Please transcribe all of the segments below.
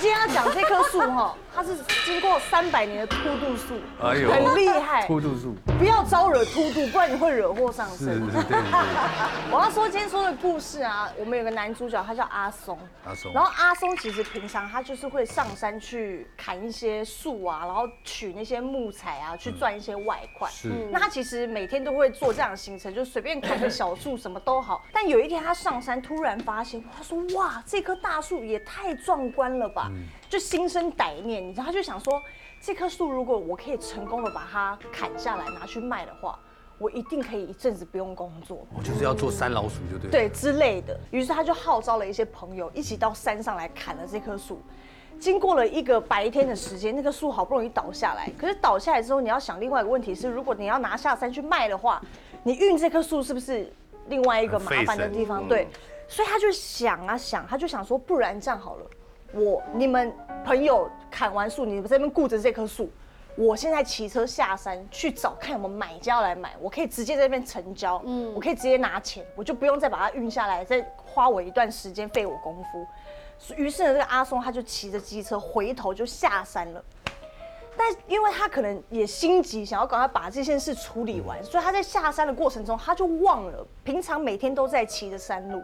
今天要讲这棵树哈，它是经过三百年的秃度树，哎呦很厉害。秃度树，不要招惹秃度，不然你会惹祸上身。是对对对，我要说今天说的故事啊，我们有个男主角，他叫阿松。阿松然后阿松其实平常他就是会上山去砍一些树啊，然后取那些木材啊，去赚一些外快。是那他其实每天都会做这样的行程，就随便砍个小树什么都好。但有一天他上山，突然发现，他说：“哇，这棵大树也太壮观了吧！”就心生歹念，你知道，他就想说，这棵树如果我可以成功的把它砍下来拿去卖的话，我一定可以一阵子不用工作。我就是要做山老鼠，就对了。对之类的。于是他就号召了一些朋友一起到山上来砍了这棵树。经过了一个白天的时间，那棵树好不容易倒下来。可是倒下来之后，你要想另外一个问题是，如果你要拿下山去卖的话，你运这棵树是不是另外一个麻烦的地方？对，所以他就想啊想，他就想说，不然这样好了，我你们朋友砍完树，你们这边顾着这棵树。我现在骑车下山去找看有没有买家来买，我可以直接在这边成交，嗯，我可以直接拿钱，我就不用再把它运下来，再花我一段时间费我功夫。于是呢，这个阿松他就骑着机车回头就下山了。但因为他可能也心急，想要赶快把这件事处理完，所以他在下山的过程中，他就忘了平常每天都在骑的山路，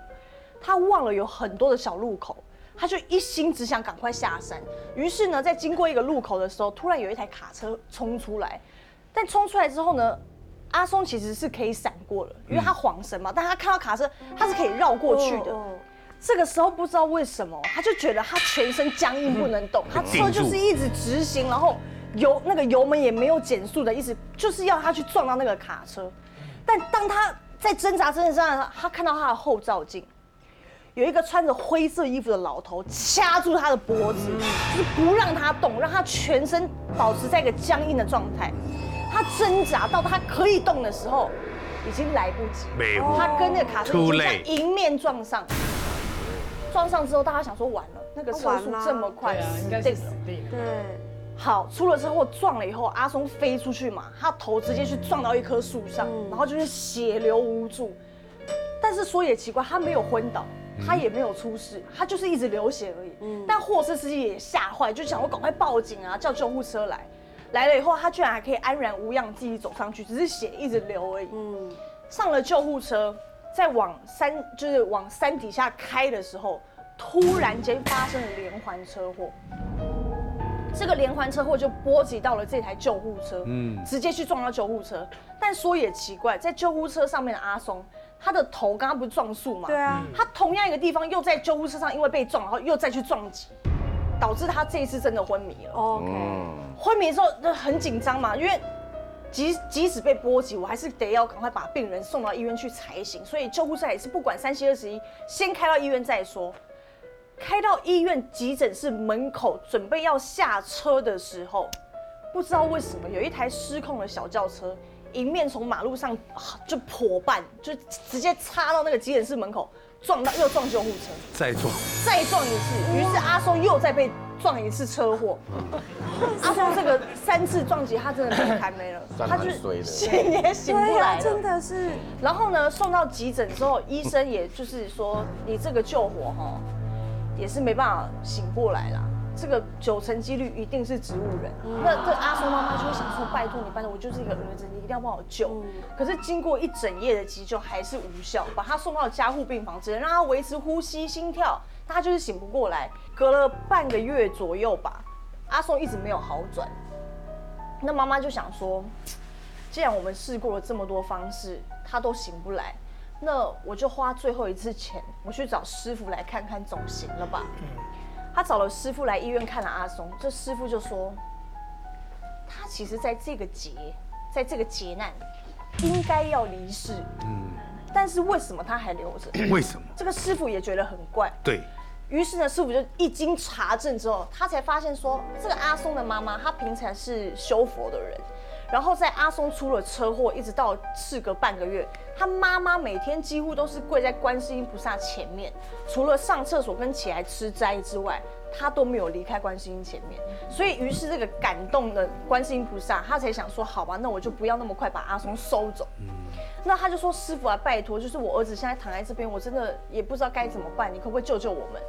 他忘了有很多的小路口，他就一心只想赶快下山。于是呢，在经过一个路口的时候，突然有一台卡车冲出来，但冲出来之后呢，阿松其实是可以闪过了，因为他晃神嘛，但他看到卡车，他是可以绕过去的。这个时候不知道为什么，他就觉得他全身僵硬不能动，他车就是一直直行，然后油那个油门也没有减速的，一直就是要他去撞到那个卡车。但当他在挣扎挣扎，他看到他的后照镜，有一个穿着灰色衣服的老头掐住他的脖子，就是不让他动，让他全身保持在一个僵硬的状态。他挣扎到他可以动的时候，已经来不及。没有他跟那个卡车已经在迎面撞上。撞上之后，大家想说完了，那个车速这么快，对啊，应该是死定了死。定了。对，好，出了车祸撞了以后，阿松飞出去嘛，他头直接去撞到一棵树上，然后就是血流无助。但是说也奇怪，他没有昏倒，他也没有出事，他就是一直流血而已。但货车司机也吓坏，就想我赶快报警啊，叫救护车来。来了以后，他居然还可以安然无恙自己走上去，只是血一直流而已。嗯，上了救护车，在往山就是往山底下开的时候，突然间发生了连环车祸。这个连环车祸就波及到了这台救护车，嗯，直接去撞到救护车。但说也奇怪，在救护车上面的阿松，他的头刚刚不是撞树嘛？对啊，他同样一个地方又在救护车上因为被撞，然后又再去撞击，导致他这一次真的昏迷了。OK，昏迷之后就很紧张嘛，因为即即使被波及，我还是得要赶快把病人送到医院去才行。所以救护车也是不管三七二十一，先开到医院再说。开到医院急诊室门口，准备要下车的时候，不知道为什么有一台失控的小轿车，迎面从马路上啊就破半，就直接插到那个急诊室门口，撞到又撞救护车。再撞，再撞一次，于是阿松又再被撞一次车祸。阿松这个三次撞击，他真的没堪没了，他就醒也醒不对啊，来了。真的是，然后呢，送到急诊之后，医生也就是说，你这个救活哈，也是没办法醒过来啦。这个九成几率一定是植物人。那这阿松妈妈就会想说，拜托你，拜托我就是一个儿子，你一定要帮我救。可是经过一整夜的急救还是无效，把他送到加护病房，只能让他维持呼吸、心跳，他就是醒不过来。隔了半个月左右吧，阿松一直没有好转。那妈妈就想说，既然我们试过了这么多方式，他都醒不来，那我就花最后一次钱，我去找师傅来看看，总行了吧？他找了师傅来医院看了阿松，这师傅就说，他其实在这个劫，在这个劫难，应该要离世，嗯，但是为什么他还留着？为什么？这个师傅也觉得很怪，对，于是呢，师傅就一经查证之后，他才发现说，这个阿松的妈妈，她平常是修佛的人，然后在阿松出了车祸，一直到事隔半个月，他妈妈每天几乎都是跪在观世音菩萨前面，除了上厕所跟起来吃斋之外，他都没有离开观世音前面。所以，于是这个感动的观世音菩萨，他才想说，好吧，那我就不要那么快把阿松收走。那他就说：“师傅啊，拜托，就是我儿子现在躺在这边，我真的也不知道该怎么办，你可不可以救救我们？”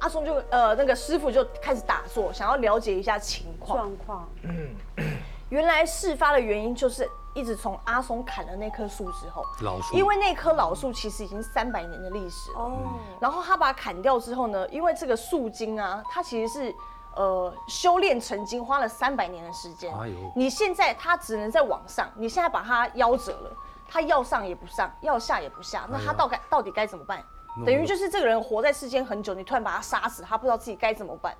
阿松就呃那个师傅就开始打坐，想要了解一下情况。状况，原来事发的原因就是一直从阿松砍了那棵树之后，老树因为那棵老树其实已经三百年的历史了。哦，然后他把它砍掉之后呢，因为这个树精啊，它其实是呃修炼成精花了三百年的时间。哎呦你现在它只能在网上，你现在把它夭折了，它要上也不上，要下也不下，那它到该到底该怎么办？等于就是这个人活在世间很久，你突然把他杀死，他不知道自己该怎么办。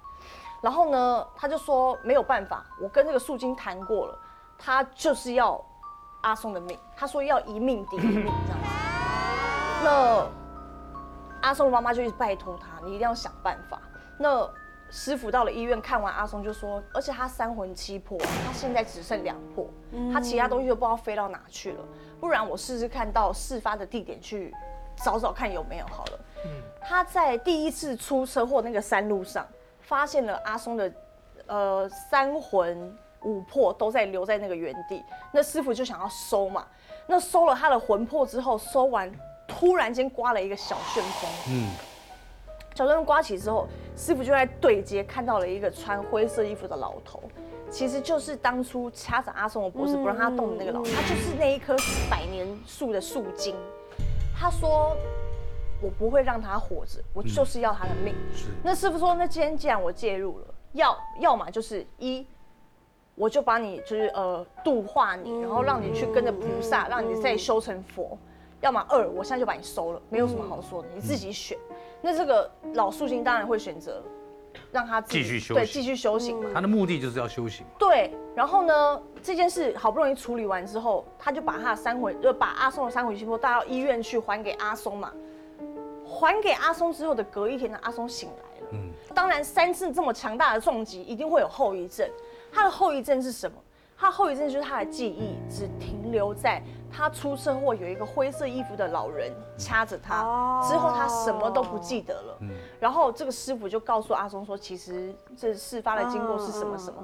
然后呢，他就说没有办法，我跟这个树精谈过了，他就是要阿松的命，他说要一命抵一命这样子。那阿松的妈妈就一直拜托他，你一定要想办法。那师傅到了医院看完阿松就说，而且他三魂七魄，他现在只剩两魄，他其他东西都不知道飞到哪去了。不然我试试看到事发的地点去找找看有没有好了。他在第一次出车祸那个山路上，发现了阿松的呃三魂五魄都在留在那个原地。那师傅就想要收嘛，那收了他的魂魄之后，收完突然间刮了一个小旋风，嗯，小旋风刮起之后，师傅就在对接看到了一个穿灰色衣服的老头。其实就是当初掐着阿松的脖子不让他动的那个老头，他就是那一棵百年树的树精。他说：“我不会让他活着，我就是要他的命。是那师傅说：“那今天既然我介入了，要要么就是一，我就把你就是呃度化你，然后让你去跟着菩萨，让你再修成佛；要么二，我现在就把你收了，没有什么好说的，你自己选。那这个老树精当然会选择让他继续修对继续修行嘛。他的目的就是要修行。对，然后呢，这件事好不容易处理完之后，他就把他的三魂，就把阿松的三魂七魄带到医院去还给阿松嘛。还给阿松之后的隔一天呢，阿松醒来了。嗯当然，三次这么强大的重击一定会有后遗症。他的后遗症是什么？他的后遗症就是他的记忆只停留在他出车祸有一个灰色衣服的老人掐着他，哦之后他什么都不记得了。嗯然后这个师傅就告诉阿松说，其实这事发的经过是什么什么。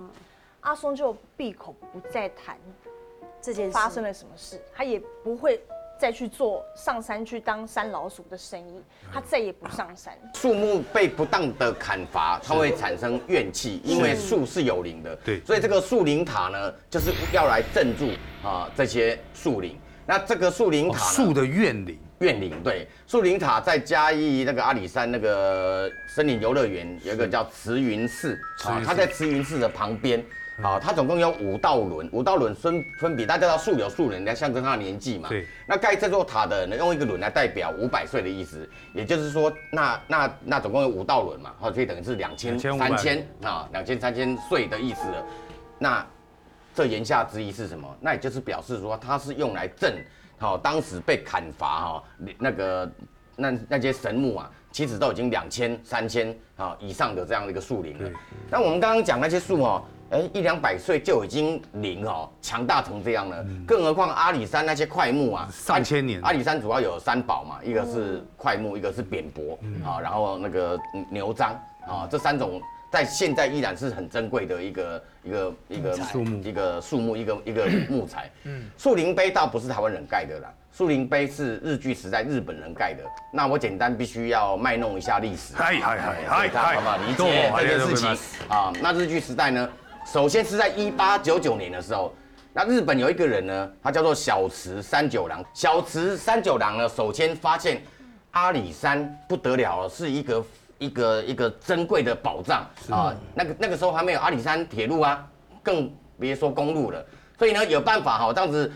阿松就闭口不再谈这件事发生了什么事，他也不会再去做上山去当山老鼠的生意，他再也不上山。树木被不当的砍伐，它会产生怨气，因为树是有灵的。对所以这个树林塔呢，就是要来镇住啊这些树林。那这个树灵哦塔呢，树的怨灵，怨灵，对，树林塔在嘉义那个阿里山那个森林游乐园有一个叫慈云寺啊它在慈云寺的旁边。啊，它总共有五道轮，五道轮分分别，大家知道树有树人，来象征它的年纪嘛。对。那盖这座塔的人呢，用一个轮来代表五百岁的意思，也就是说，那那那总共有五道轮嘛，好，所以等于是两千三千啊，两千三千岁的意思了。那这言下之意是什么？那也就是表示说，它是用来镇，好、当时被砍伐哈、那个那那些神木啊，其实都已经两千、三千啊以上的这样的一个树龄了。那我们刚刚讲那些树哦，哎，一两百岁就已经灵哦，强大成这样了，更何况阿里山那些块木啊，上千年阿里山主要有三宝嘛，一个是块木，一个是扁柏啊，然后那个牛樟啊，这三种在现在依然是很珍贵的一个一个一个树木一个树木一个一个木材。嗯，树林碑倒不是台湾人盖的啦，树林碑是日据时代日本人盖的。那我简单必须要卖弄一下历史。嗨嗨嗨嗨大家好不好理解这件事情啊？那日据时代呢，首先是在一八九九年的时候，那日本有一个人呢，他叫做小池三九郎。小池三九郎呢，首先发现阿里山不得了了，是一个一个一个珍贵的宝藏啊。那个那个时候还没有阿里山铁路啊，更别说公路了。所以呢，有办法哈，这样子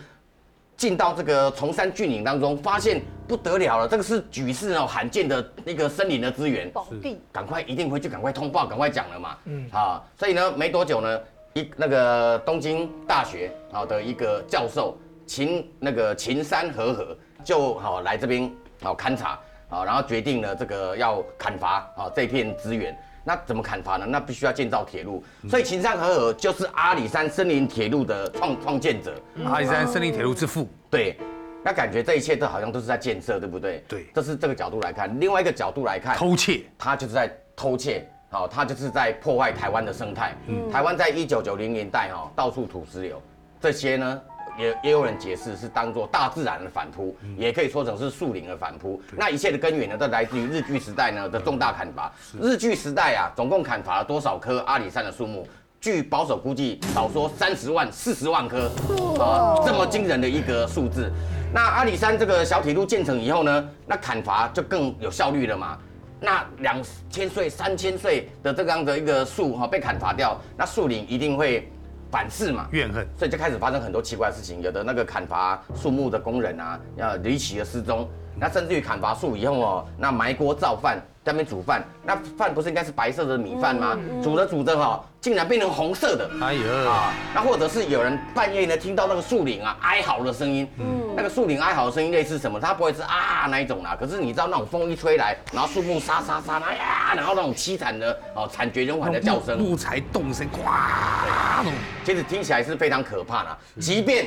进到这个崇山峻岭当中，发现不得了了，这个是举世哦罕见的那个森林的资源。宝地赶快一定回去，赶快通报，赶快讲了嘛。嗯，啊，所以呢，没多久呢，一那个东京大学好的一个教授秦那个秦山和和就好来这边好勘察啊，然后决定了这个要砍伐啊这片资源。那怎么砍伐呢？那必须要建造铁路，所以秦山河河就是阿里山森林铁路的创创建者。阿里山森林铁路之父，对，那感觉这一切都好像都是在建设，对不对？对这是这个角度来看。另外一个角度来看，偷窃，他就是在偷窃，好、他就是在破坏台湾的生态。嗯台湾在一九九零年代哈、到处土石流，这些呢也也有人解释是当做大自然的反扑，也可以说成是树林的反扑。那一切的根源呢，都来自于日据时代呢的重大砍伐。日据时代啊，总共砍伐了多少棵阿里山的树木？据保守估计，少说三十万、四十万棵啊，这么惊人的一个数字。那阿里山这个小铁路建成以后呢，那砍伐就更有效率了嘛。那两千岁、三千岁的这样的一个树哈被砍伐掉，那树林一定会反噬嘛，怨恨，所以就开始发生很多奇怪的事情。有的那个砍伐树木的工人啊，要离奇的失踪，那甚至于砍伐树以后哦，那埋锅造饭。在那边煮饭，那饭不是应该是白色的米饭吗？煮着煮着哈，竟然变成红色的。哎呀啊！那或者是有人半夜呢听到那个树林啊哀嚎的声音，嗯，那个树林哀嚎的声音类似什么？它不会是啊那一种啦，可是你知道那种风一吹来，然后树木沙沙沙，哎呀，然后那种凄惨的哦惨绝人寰的叫声，木材动声，咵，其实听起来是非常可怕的。即便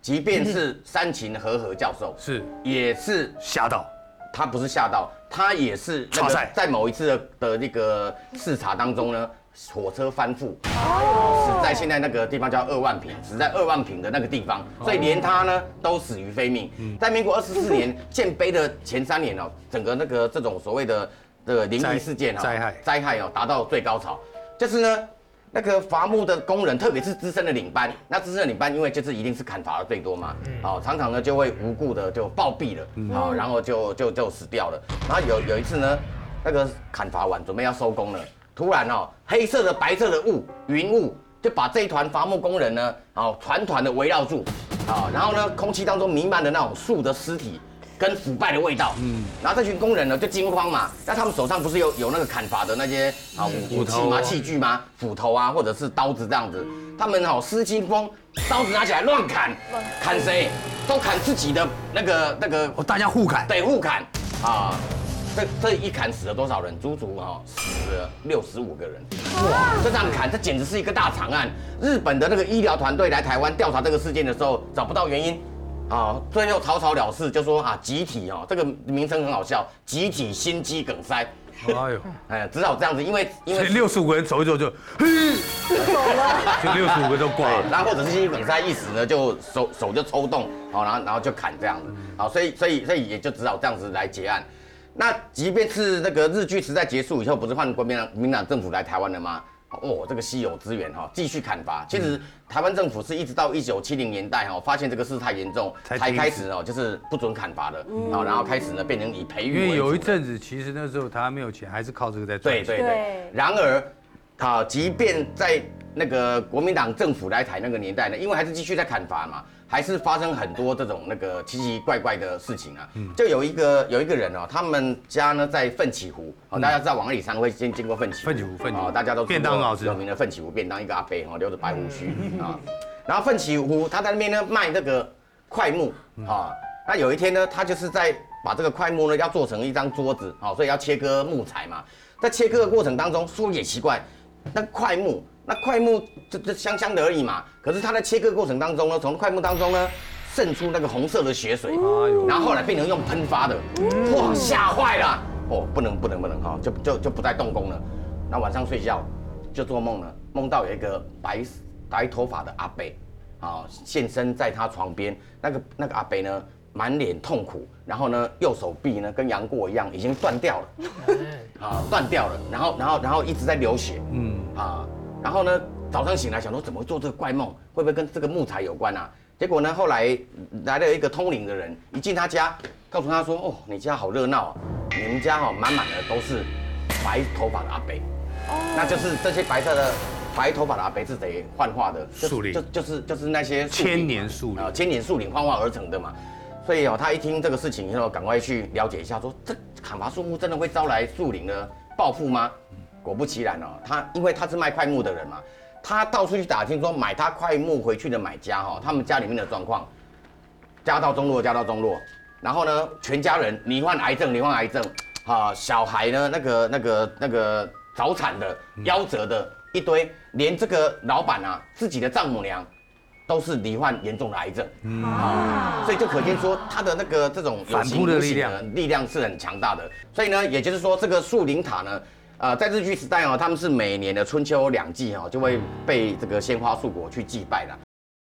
即便是山秦和和教授是也是吓到。他不是吓到，他也是那个在某一次的的那个视察当中呢，火车翻覆，死在现在那个地方叫二万坪，死在二万坪的那个地方，所以连他呢都死于非命。在民国二十四年建碑的前三年哦，整个那个这种所谓的这个灵异事件啊，灾害灾害哦达到最高潮，就是呢。那个伐木的工人，特别是资深的领班，那资深的领班，因为就是一定是砍伐的最多嘛，哦，常常呢就会无故的就暴毙了，好，然后就就就死掉了。然后有有一次呢，那个砍伐完准备要收工了，突然哦，黑色的、白色的雾云雾就把这一团伐木工人呢，哦团团的围绕住，好，然后呢，空气当中弥漫的那种树的尸体。跟腐败的味道，嗯，然后这群工人呢就惊慌嘛，那他们手上不是有有那个砍伐的那些啊武器吗？器具吗？斧头啊，或者是刀子这样子，他们哦失心疯，刀子拿起来乱砍，砍谁？都砍自己的那个那个，哦，大家互砍，对，互砍啊，这这一砍死了多少人？足足哈死了六十五个人，哇，这样砍，这简直是一个大惨案。日本的那个医疗团队来台湾调查这个事件的时候，找不到原因。啊，最后草草了事，就说啊，集体哦，这个名称很好笑，集体心肌梗塞。哎呦，哎，只好这样子，因为因为六十五个人走一走就，嘿，走了，就六十五个都挂了。然后或者是心肌梗塞一死呢，就手手就抽动，好，然后然后就砍这样子，好，所以所以所以也就只好这样子来结案。那即便是那个日据时代结束以后，不是换国民党民党政府来台湾了吗？哦，这个稀有资源哈，继续砍伐。其实台湾政府是一直到一九七零年代哈，发现这个事太严重，才开始哦，就是不准砍伐的好，然后开始呢变成以培育。因为有一阵子，其实那时候台湾没有钱，还是靠这个在赚。对对对。然而，啊，即便在那个国民党政府来台那个年代呢，因为还是继续在砍伐嘛。还是发生很多这种那个奇奇怪怪的事情啊，就有一个有一个人哦，他们家呢在奋起湖哦，大家知道往里山会先经过奋起奋起湖，奋起湖大家都便当好吃，有名的奋起湖便当，一个阿伯哦，留着白胡须啊，然后奋起湖他在那边呢卖那个块木啊，那有一天呢，他就是在把这个块木呢要做成一张桌子啊，所以要切割木材嘛，在切割的过程当中，说也奇怪，那块木。那块木这这香香的而已嘛，可是它在切割过程当中呢，从块木当中呢渗出那个红色的血水，然后后来变成用喷发的，哇，吓坏了，哦，不能不能不能哈，就就就不再动工了。那晚上睡觉就做梦了，梦到有一个白白头发的阿伯，啊，现身在他床边，那个那个阿伯呢，满脸痛苦，然后呢右手臂呢跟杨过一样已经断掉了，啊，断掉了，然后然后然后一直在流血，嗯，啊。然后呢，早上醒来想说怎么做这个怪梦，会不会跟这个木材有关啊？结果呢，后来来了一个通灵的人，一进他家，告诉他说：“哦，你家好热闹啊，你们家哦满满的都是白头发的阿伯，哦，那就是这些白色的白头发的阿伯是谁幻化的？树林，就就是就是那些千年树林啊，千年树林幻化而成的嘛。所以哦，他一听这个事情以后，赶快去了解一下，说这砍伐树木真的会招来树林的报复吗？”果不其然哦，他因为他是卖块木的人嘛，他到处去打听说买他块木回去的买家哈，他们家里面的状况，家道中落，家道中落，然后呢，全家人罹患癌症，罹患癌症，啊，小孩呢那个那个那个早产的，夭折的一堆，连这个老板啊自己的丈母娘，都是罹患严重的癌症，啊，所以就可见说他的那个这种反扑的力量力量是很强大的，所以呢，也就是说这个树林塔呢。呃，在日据时代哦，他们是每年的春秋两季哦，就会被这个鲜花树果去祭拜的。